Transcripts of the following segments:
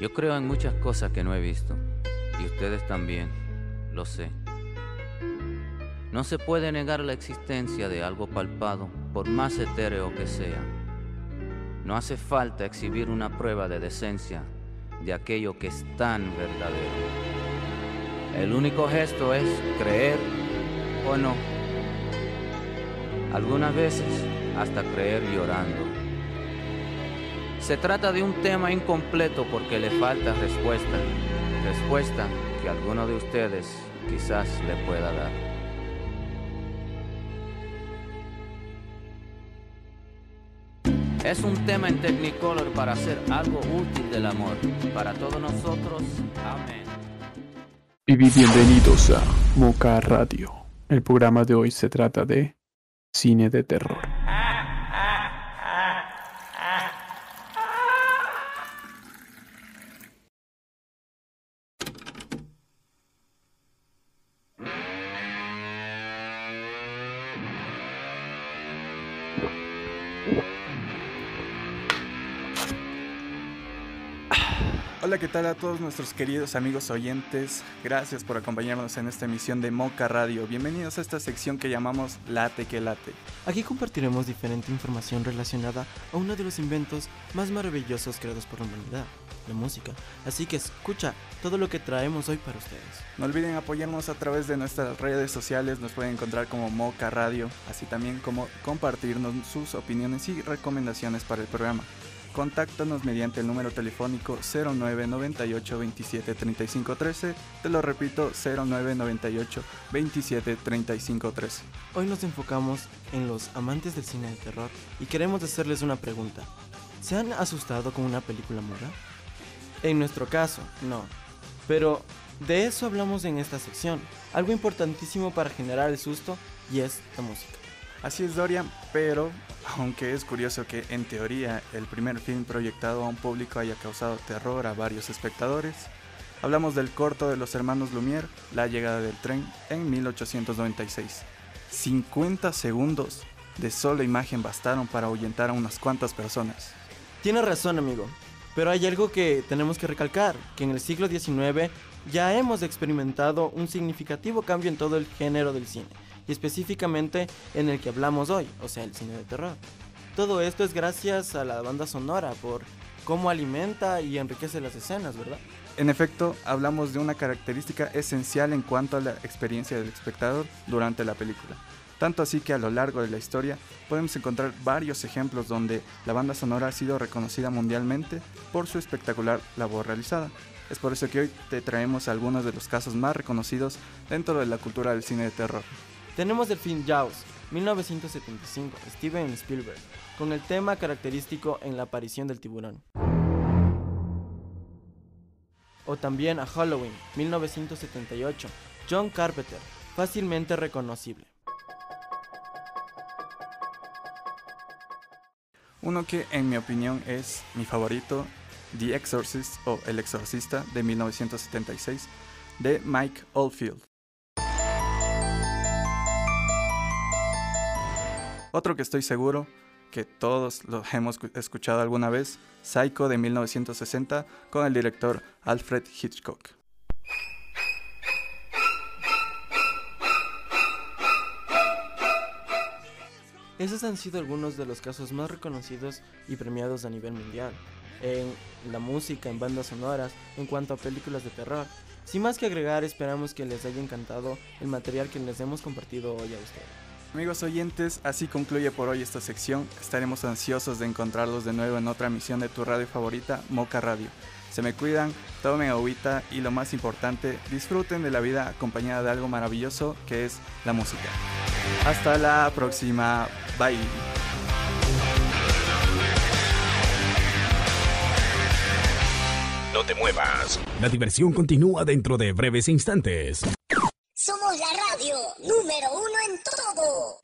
Yo creo en muchas cosas que no he visto, y ustedes también, lo sé. No se puede negar la existencia de algo palpado, por más etéreo que sea. No hace falta exhibir una prueba de decencia de aquello que es tan verdadero. El único gesto es creer o no. Algunas veces hasta creer llorando. Se trata de un tema incompleto porque le falta respuesta, respuesta que alguno de ustedes quizás le pueda dar. Es un tema en Technicolor para hacer algo útil del amor. Para todos nosotros, amén. Y bienvenidos a Moca Radio. El programa de hoy se trata de cine de terror. Hola, ¿qué tal a todos nuestros queridos amigos oyentes? Gracias por acompañarnos en esta emisión de Moca Radio. Bienvenidos a esta sección que llamamos Late que Late. Aquí compartiremos diferente información relacionada a uno de los inventos más maravillosos creados por la humanidad, la música. Así que escucha todo lo que traemos hoy para ustedes. No olviden apoyarnos a través de nuestras redes sociales, nos pueden encontrar como Moca Radio, así también como compartirnos sus opiniones y recomendaciones para el programa. Contáctanos mediante el número telefónico 0998 27 35 13. Te lo repito, 0998 27 35 13. Hoy nos enfocamos en los amantes del cine de terror y queremos hacerles una pregunta. ¿Se han asustado con una película muda? En nuestro caso, no. Pero de eso hablamos en esta sección. Algo importantísimo para generar el susto y es la música. Así es Dorian, pero aunque es curioso que en teoría el primer film proyectado a un público haya causado terror a varios espectadores, hablamos del corto de los hermanos Lumière, La llegada del tren, en 1896. 50 segundos de sola imagen bastaron para ahuyentar a unas cuantas personas. Tiene razón, amigo. Pero hay algo que tenemos que recalcar, que en el siglo XIX ya hemos experimentado un significativo cambio en todo el género del cine específicamente en el que hablamos hoy, o sea, el cine de terror. Todo esto es gracias a la banda sonora por cómo alimenta y enriquece las escenas, ¿verdad? En efecto, hablamos de una característica esencial en cuanto a la experiencia del espectador durante la película. Tanto así que a lo largo de la historia podemos encontrar varios ejemplos donde la banda sonora ha sido reconocida mundialmente por su espectacular labor realizada. Es por eso que hoy te traemos algunos de los casos más reconocidos dentro de la cultura del cine de terror. Tenemos el film Jaws, 1975, Steven Spielberg, con el tema característico en la aparición del tiburón. O también a Halloween, 1978, John Carpenter, fácilmente reconocible. Uno que en mi opinión es mi favorito, The Exorcist o El Exorcista de 1976, de Mike Oldfield. Otro que estoy seguro que todos lo hemos escuchado alguna vez, Psycho de 1960 con el director Alfred Hitchcock. Esos han sido algunos de los casos más reconocidos y premiados a nivel mundial, en la música, en bandas sonoras, en cuanto a películas de terror. Sin más que agregar, esperamos que les haya encantado el material que les hemos compartido hoy a ustedes. Amigos oyentes, así concluye por hoy esta sección. Estaremos ansiosos de encontrarlos de nuevo en otra emisión de tu radio favorita, Moca Radio. Se me cuidan, tomen agüita y lo más importante, disfruten de la vida acompañada de algo maravilloso que es la música. Hasta la próxima, bye. No te muevas, la diversión continúa dentro de breves instantes. La radio número uno en todo.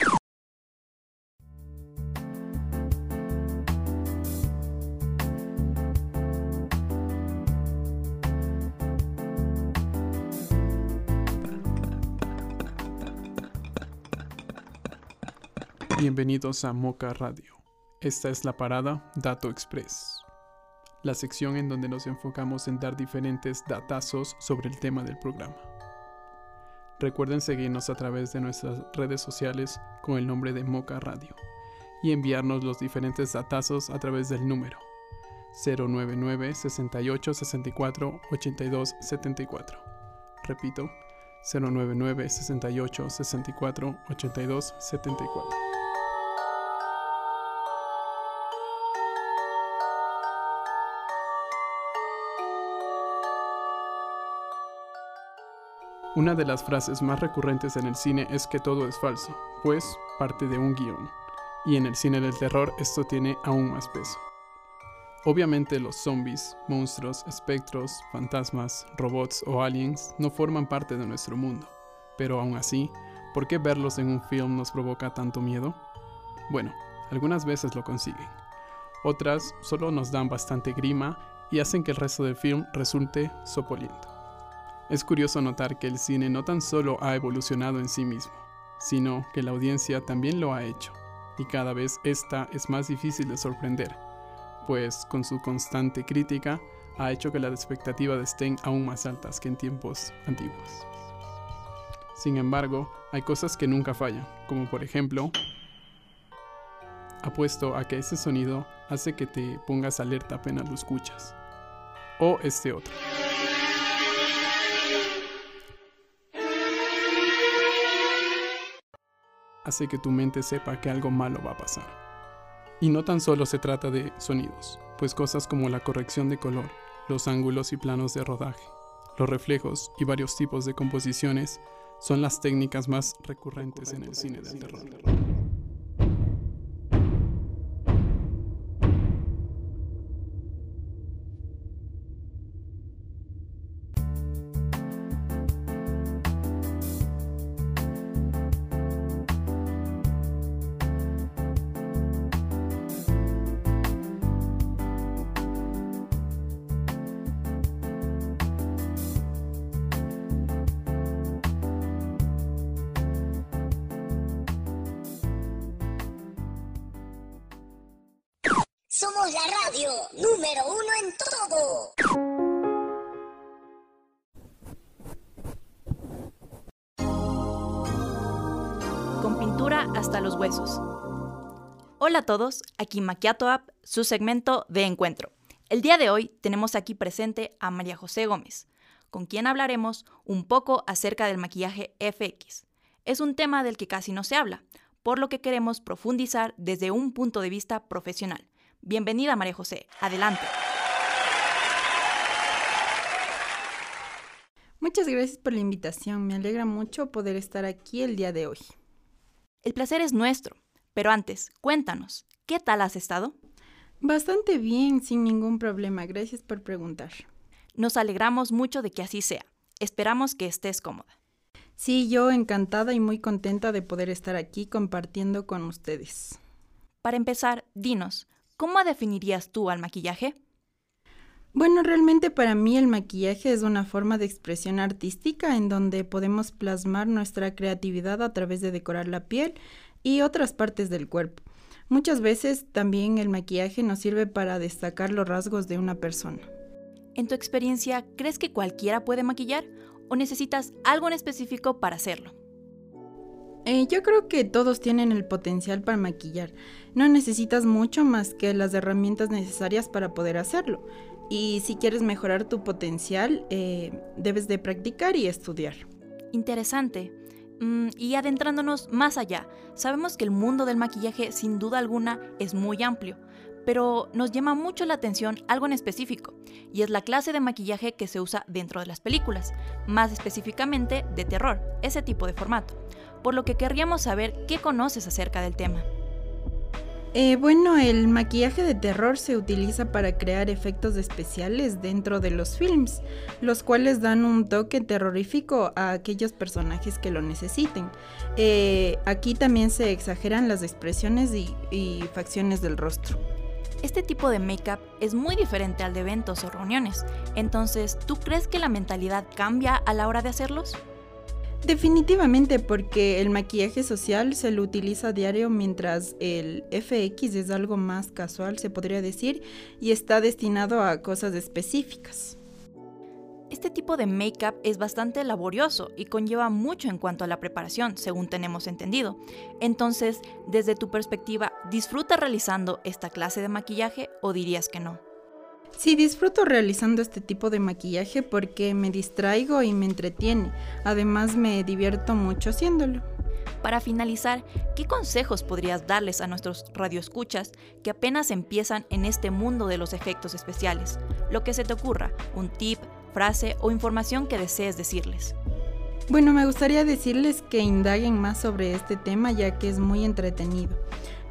Bienvenidos a Moca Radio. Esta es la parada Dato Express. la sección en donde nos enfocamos en dar diferentes datazos sobre el tema del programa. Recuerden seguirnos a través de nuestras redes sociales con el nombre de Moca Radio y enviarnos los diferentes datazos a través del número 099 68 64 82 74. Repito, 099 68 64 82 74. Una de las frases más recurrentes en el cine es que todo es falso, pues parte de un guion. Y en el cine del terror esto tiene aún más peso. Obviamente los zombies, monstruos, espectros, fantasmas, robots o aliens no forman parte de nuestro mundo. Pero aún así, ¿por qué verlos en un film nos provoca tanto miedo? Bueno, algunas veces lo consiguen. Otras solo nos dan bastante grima y hacen que el resto del film resulte sopoliento. Es curioso notar que el cine no tan solo ha evolucionado en sí mismo, sino que la audiencia también lo ha hecho, y cada vez esta es más difícil de sorprender, pues con su constante crítica ha hecho que las expectativas estén aún más altas que en tiempos antiguos. Sin embargo, hay cosas que nunca fallan, como por ejemplo, apuesto a que ese sonido hace que te pongas alerta apenas lo escuchas, o este otro. Hace que tu mente sepa que algo malo va a pasar. Y no tan solo se trata de sonidos, pues cosas como la corrección de color, los ángulos y planos de rodaje, los reflejos y varios tipos de composiciones son las técnicas más recurrentes en el cine del terror. Con pintura hasta los huesos. Hola a todos, aquí Maquiato App, su segmento de encuentro. El día de hoy tenemos aquí presente a María José Gómez, con quien hablaremos un poco acerca del maquillaje FX. Es un tema del que casi no se habla, por lo que queremos profundizar desde un punto de vista profesional. Bienvenida, María José. Adelante. Muchas gracias por la invitación. Me alegra mucho poder estar aquí el día de hoy. El placer es nuestro. Pero antes, cuéntanos, ¿qué tal has estado? Bastante bien, sin ningún problema. Gracias por preguntar. Nos alegramos mucho de que así sea. Esperamos que estés cómoda. Sí, yo encantada y muy contenta de poder estar aquí compartiendo con ustedes. Para empezar, dinos, ¿Cómo definirías tú al maquillaje? Bueno, realmente para mí el maquillaje es una forma de expresión artística en donde podemos plasmar nuestra creatividad a través de decorar la piel y otras partes del cuerpo. Muchas veces también el maquillaje nos sirve para destacar los rasgos de una persona. En tu experiencia, ¿crees que cualquiera puede maquillar o necesitas algo en específico para hacerlo? Eh, yo creo que todos tienen el potencial para maquillar. No necesitas mucho más que las herramientas necesarias para poder hacerlo. Y si quieres mejorar tu potencial, eh, debes de practicar y estudiar. Interesante. Mm, y adentrándonos más allá, sabemos que el mundo del maquillaje sin duda alguna es muy amplio, pero nos llama mucho la atención algo en específico, y es la clase de maquillaje que se usa dentro de las películas, más específicamente de terror, ese tipo de formato por lo que querríamos saber qué conoces acerca del tema. Eh, bueno, el maquillaje de terror se utiliza para crear efectos especiales dentro de los films, los cuales dan un toque terrorífico a aquellos personajes que lo necesiten. Eh, aquí también se exageran las expresiones y, y facciones del rostro. Este tipo de make-up es muy diferente al de eventos o reuniones, entonces, ¿tú crees que la mentalidad cambia a la hora de hacerlos? Definitivamente porque el maquillaje social se lo utiliza a diario mientras el FX es algo más casual, se podría decir, y está destinado a cosas específicas. Este tipo de make-up es bastante laborioso y conlleva mucho en cuanto a la preparación, según tenemos entendido. Entonces, desde tu perspectiva, ¿disfrutas realizando esta clase de maquillaje o dirías que no? Sí, disfruto realizando este tipo de maquillaje porque me distraigo y me entretiene. Además, me divierto mucho haciéndolo. Para finalizar, ¿qué consejos podrías darles a nuestros radioescuchas que apenas empiezan en este mundo de los efectos especiales? Lo que se te ocurra, un tip, frase o información que desees decirles. Bueno, me gustaría decirles que indaguen más sobre este tema ya que es muy entretenido.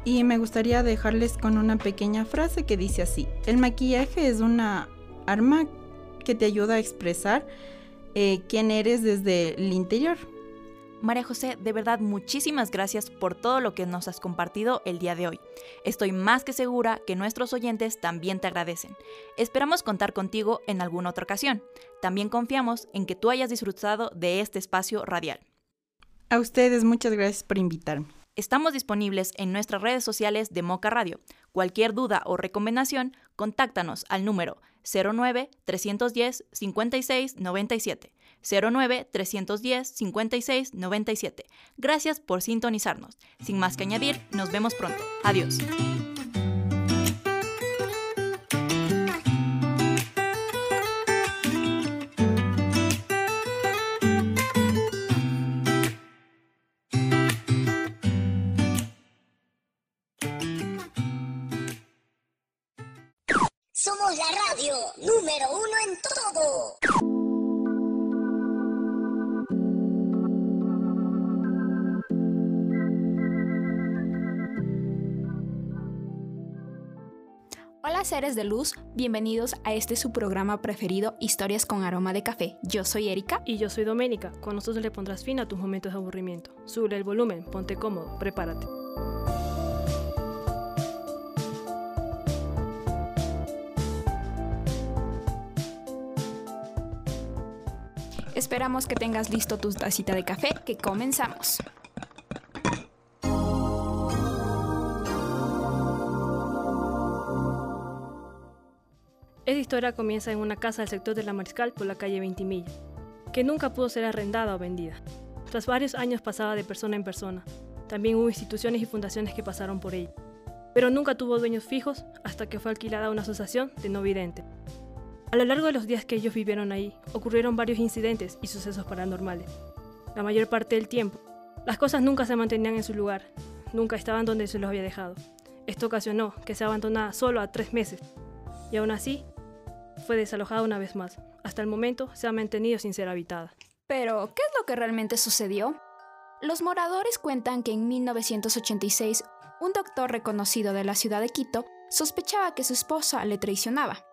Y me gustaría dejarles con una pequeña frase que dice así, el maquillaje es una arma que te ayuda a expresar eh, quién eres desde el interior. María José, de verdad muchísimas gracias por todo lo que nos has compartido el día de hoy. Estoy más que segura que nuestros oyentes también te agradecen. Esperamos contar contigo en alguna otra ocasión. También confiamos en que tú hayas disfrutado de este espacio radial. A ustedes muchas gracias por invitarme. Estamos disponibles en nuestras redes sociales de Moca Radio. Cualquier duda o recomendación, contáctanos al número 09 310 56 97. 09 310 56 97. Gracias por sintonizarnos. Sin más que añadir, nos vemos pronto. Adiós. Somos la radio número uno en todo. Hola seres de luz, bienvenidos a este su programa preferido Historias con aroma de café. Yo soy Erika. Y yo soy Doménica. Con nosotros le pondrás fin a tus momentos de aburrimiento. Sube el volumen, ponte cómodo, prepárate. Esperamos que tengas listo tu tacita de café, que comenzamos. Esta historia comienza en una casa del sector de la Mariscal por la calle Ventimilla, que nunca pudo ser arrendada o vendida. Tras varios años pasaba de persona en persona. También hubo instituciones y fundaciones que pasaron por ella. Pero nunca tuvo dueños fijos hasta que fue alquilada a una asociación de no videntes. A lo largo de los días que ellos vivieron ahí, ocurrieron varios incidentes y sucesos paranormales. La mayor parte del tiempo, las cosas nunca se mantenían en su lugar, nunca estaban donde se los había dejado. Esto ocasionó que sea abandonada solo a tres meses. Y aún así, fue desalojada una vez más. Hasta el momento se ha mantenido sin ser habitada. Pero, ¿qué es lo que realmente sucedió? Los moradores cuentan que en 1986 un doctor reconocido de la ciudad de Quito sospechaba que su esposa le traicionaba.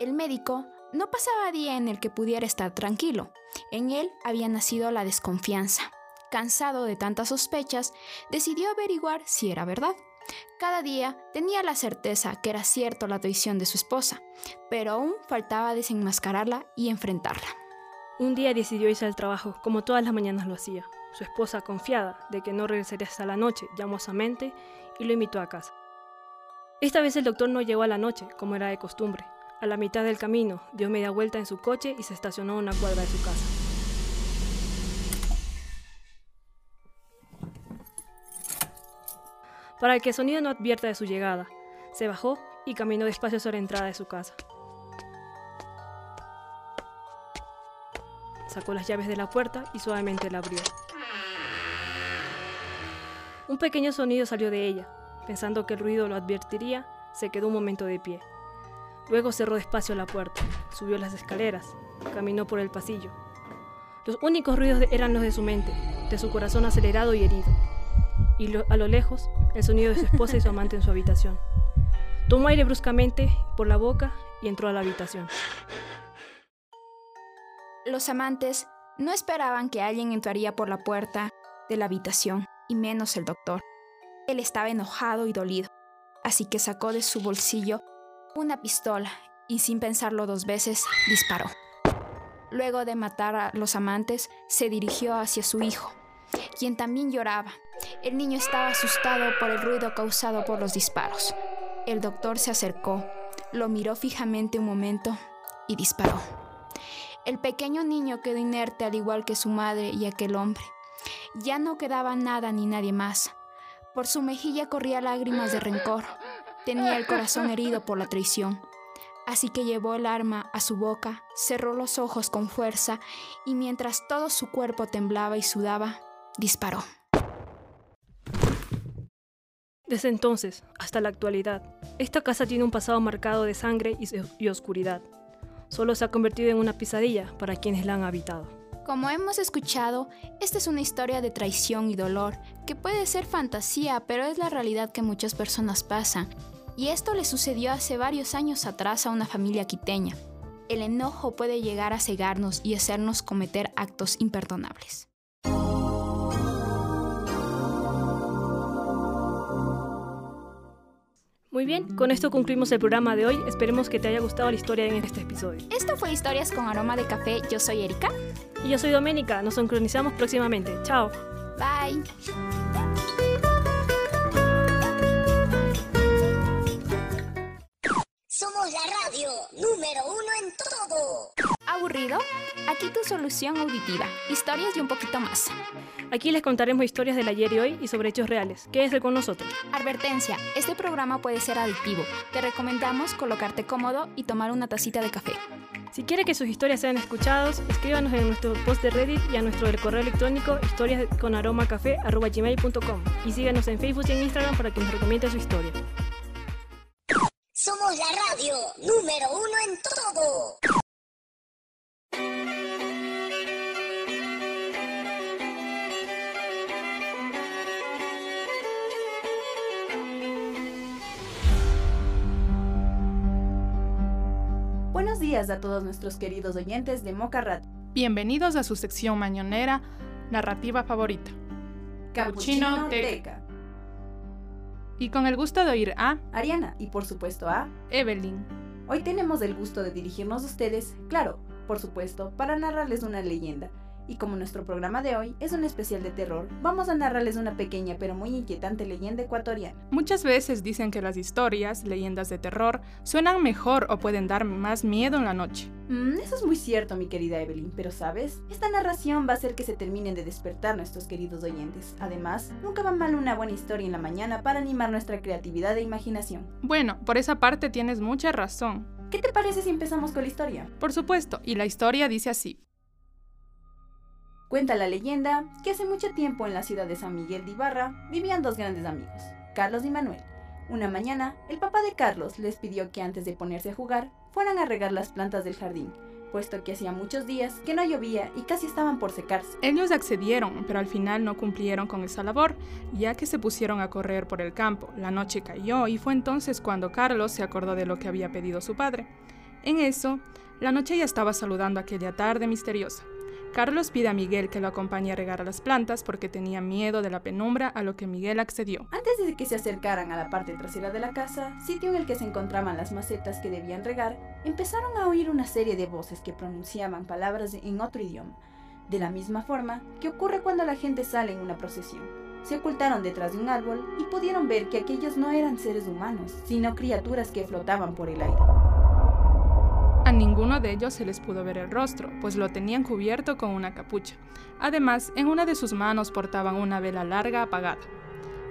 El médico no pasaba día en el que pudiera estar tranquilo. En él había nacido la desconfianza. Cansado de tantas sospechas, decidió averiguar si era verdad. Cada día tenía la certeza que era cierto la traición de su esposa, pero aún faltaba desenmascararla y enfrentarla. Un día decidió irse al trabajo, como todas las mañanas lo hacía. Su esposa, confiada de que no regresaría hasta la noche, llamó a su mente y lo invitó a casa. Esta vez el doctor no llegó a la noche, como era de costumbre. A la mitad del camino, dio media vuelta en su coche y se estacionó a una cuadra de su casa. para que el sonido no advierta de su llegada. Se bajó y caminó despacio sobre la entrada de su casa. Sacó las llaves de la puerta y suavemente la abrió. Un pequeño sonido salió de ella. Pensando que el ruido lo advertiría, se quedó un momento de pie. Luego cerró despacio la puerta, subió las escaleras, caminó por el pasillo. Los únicos ruidos eran los de su mente, de su corazón acelerado y herido y a lo lejos el sonido de su esposa y su amante en su habitación. Tomó aire bruscamente por la boca y entró a la habitación. Los amantes no esperaban que alguien entraría por la puerta de la habitación, y menos el doctor. Él estaba enojado y dolido, así que sacó de su bolsillo una pistola y sin pensarlo dos veces disparó. Luego de matar a los amantes, se dirigió hacia su hijo, quien también lloraba. El niño estaba asustado por el ruido causado por los disparos. El doctor se acercó, lo miró fijamente un momento y disparó. El pequeño niño quedó inerte al igual que su madre y aquel hombre. Ya no quedaba nada ni nadie más. Por su mejilla corría lágrimas de rencor. Tenía el corazón herido por la traición. Así que llevó el arma a su boca, cerró los ojos con fuerza y mientras todo su cuerpo temblaba y sudaba, disparó. Desde entonces hasta la actualidad, esta casa tiene un pasado marcado de sangre y, y oscuridad. Solo se ha convertido en una pesadilla para quienes la han habitado. Como hemos escuchado, esta es una historia de traición y dolor, que puede ser fantasía, pero es la realidad que muchas personas pasan. Y esto le sucedió hace varios años atrás a una familia quiteña. El enojo puede llegar a cegarnos y hacernos cometer actos imperdonables. Muy bien, con esto concluimos el programa de hoy. Esperemos que te haya gustado la historia en este episodio. Esto fue Historias con Aroma de Café. Yo soy Erika. Y yo soy Doménica. Nos sincronizamos próximamente. Chao. Bye. Radio número uno en todo. ¿Aburrido? Aquí tu solución auditiva. Historias y un poquito más. Aquí les contaremos historias del ayer y hoy y sobre hechos reales. Quédese con nosotros. Advertencia, este programa puede ser adictivo. Te recomendamos colocarte cómodo y tomar una tacita de café. Si quiere que sus historias sean escuchadas, escríbanos en nuestro post de Reddit y a nuestro correo electrónico historiasconaromacafé.com y síganos en Facebook y en Instagram para que nos recomiende su historia. Somos la radio número uno en todo. Buenos días a todos nuestros queridos oyentes de Moca Radio. Bienvenidos a su sección mañonera, narrativa favorita. Capuchino Teca. Y con el gusto de oír a Ariana y por supuesto a Evelyn. Hoy tenemos el gusto de dirigirnos a ustedes, claro, por supuesto, para narrarles una leyenda. Y como nuestro programa de hoy es un especial de terror, vamos a narrarles una pequeña pero muy inquietante leyenda ecuatoriana. Muchas veces dicen que las historias, leyendas de terror, suenan mejor o pueden dar más miedo en la noche. Mm, eso es muy cierto, mi querida Evelyn, pero sabes, esta narración va a hacer que se terminen de despertar nuestros queridos oyentes. Además, nunca va mal una buena historia en la mañana para animar nuestra creatividad e imaginación. Bueno, por esa parte tienes mucha razón. ¿Qué te parece si empezamos con la historia? Por supuesto, y la historia dice así. Cuenta la leyenda que hace mucho tiempo en la ciudad de San Miguel de Ibarra vivían dos grandes amigos, Carlos y Manuel. Una mañana, el papá de Carlos les pidió que antes de ponerse a jugar, fueran a regar las plantas del jardín, puesto que hacía muchos días que no llovía y casi estaban por secarse. Ellos accedieron, pero al final no cumplieron con esa labor, ya que se pusieron a correr por el campo. La noche cayó y fue entonces cuando Carlos se acordó de lo que había pedido su padre. En eso, la noche ya estaba saludando aquella tarde misteriosa. Carlos pide a Miguel que lo acompañe a regar a las plantas porque tenía miedo de la penumbra, a lo que Miguel accedió. Antes de que se acercaran a la parte trasera de la casa, sitio en el que se encontraban las macetas que debían regar, empezaron a oír una serie de voces que pronunciaban palabras en otro idioma, de la misma forma que ocurre cuando la gente sale en una procesión. Se ocultaron detrás de un árbol y pudieron ver que aquellos no eran seres humanos, sino criaturas que flotaban por el aire. Ninguno de ellos se les pudo ver el rostro, pues lo tenían cubierto con una capucha. Además, en una de sus manos portaban una vela larga apagada.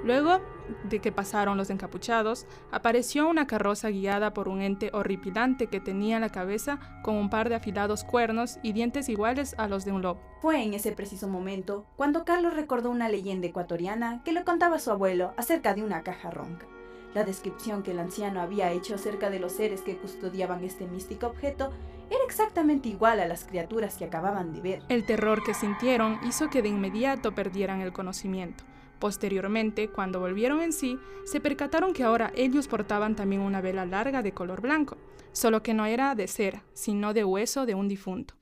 Luego de que pasaron los encapuchados, apareció una carroza guiada por un ente horripilante que tenía la cabeza con un par de afilados cuernos y dientes iguales a los de un lobo. Fue en ese preciso momento cuando Carlos recordó una leyenda ecuatoriana que le contaba su abuelo acerca de una caja ronca. La descripción que el anciano había hecho acerca de los seres que custodiaban este místico objeto era exactamente igual a las criaturas que acababan de ver. El terror que sintieron hizo que de inmediato perdieran el conocimiento. Posteriormente, cuando volvieron en sí, se percataron que ahora ellos portaban también una vela larga de color blanco, solo que no era de cera, sino de hueso de un difunto.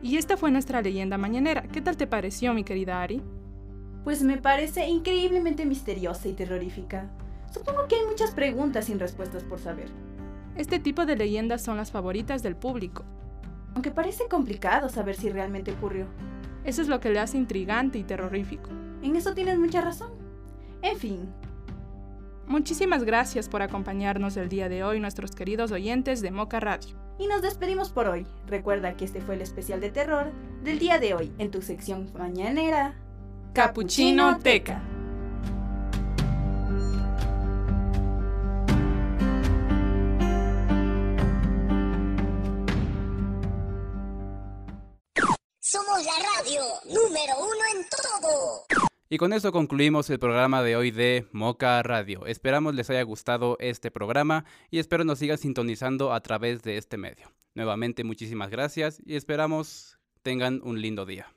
Y esta fue nuestra leyenda mañanera. ¿Qué tal te pareció, mi querida Ari? Pues me parece increíblemente misteriosa y terrorífica. Supongo que hay muchas preguntas sin respuestas por saber. Este tipo de leyendas son las favoritas del público. Aunque parece complicado saber si realmente ocurrió. Eso es lo que le hace intrigante y terrorífico. En eso tienes mucha razón. En fin. Muchísimas gracias por acompañarnos el día de hoy, nuestros queridos oyentes de Moca Radio. Y nos despedimos por hoy. Recuerda que este fue el especial de terror del día de hoy en tu sección mañanera. Capuchino Teca. Somos la radio número uno en todo. Y con esto concluimos el programa de hoy de Moca Radio. Esperamos les haya gustado este programa y espero nos sigan sintonizando a través de este medio. Nuevamente muchísimas gracias y esperamos tengan un lindo día.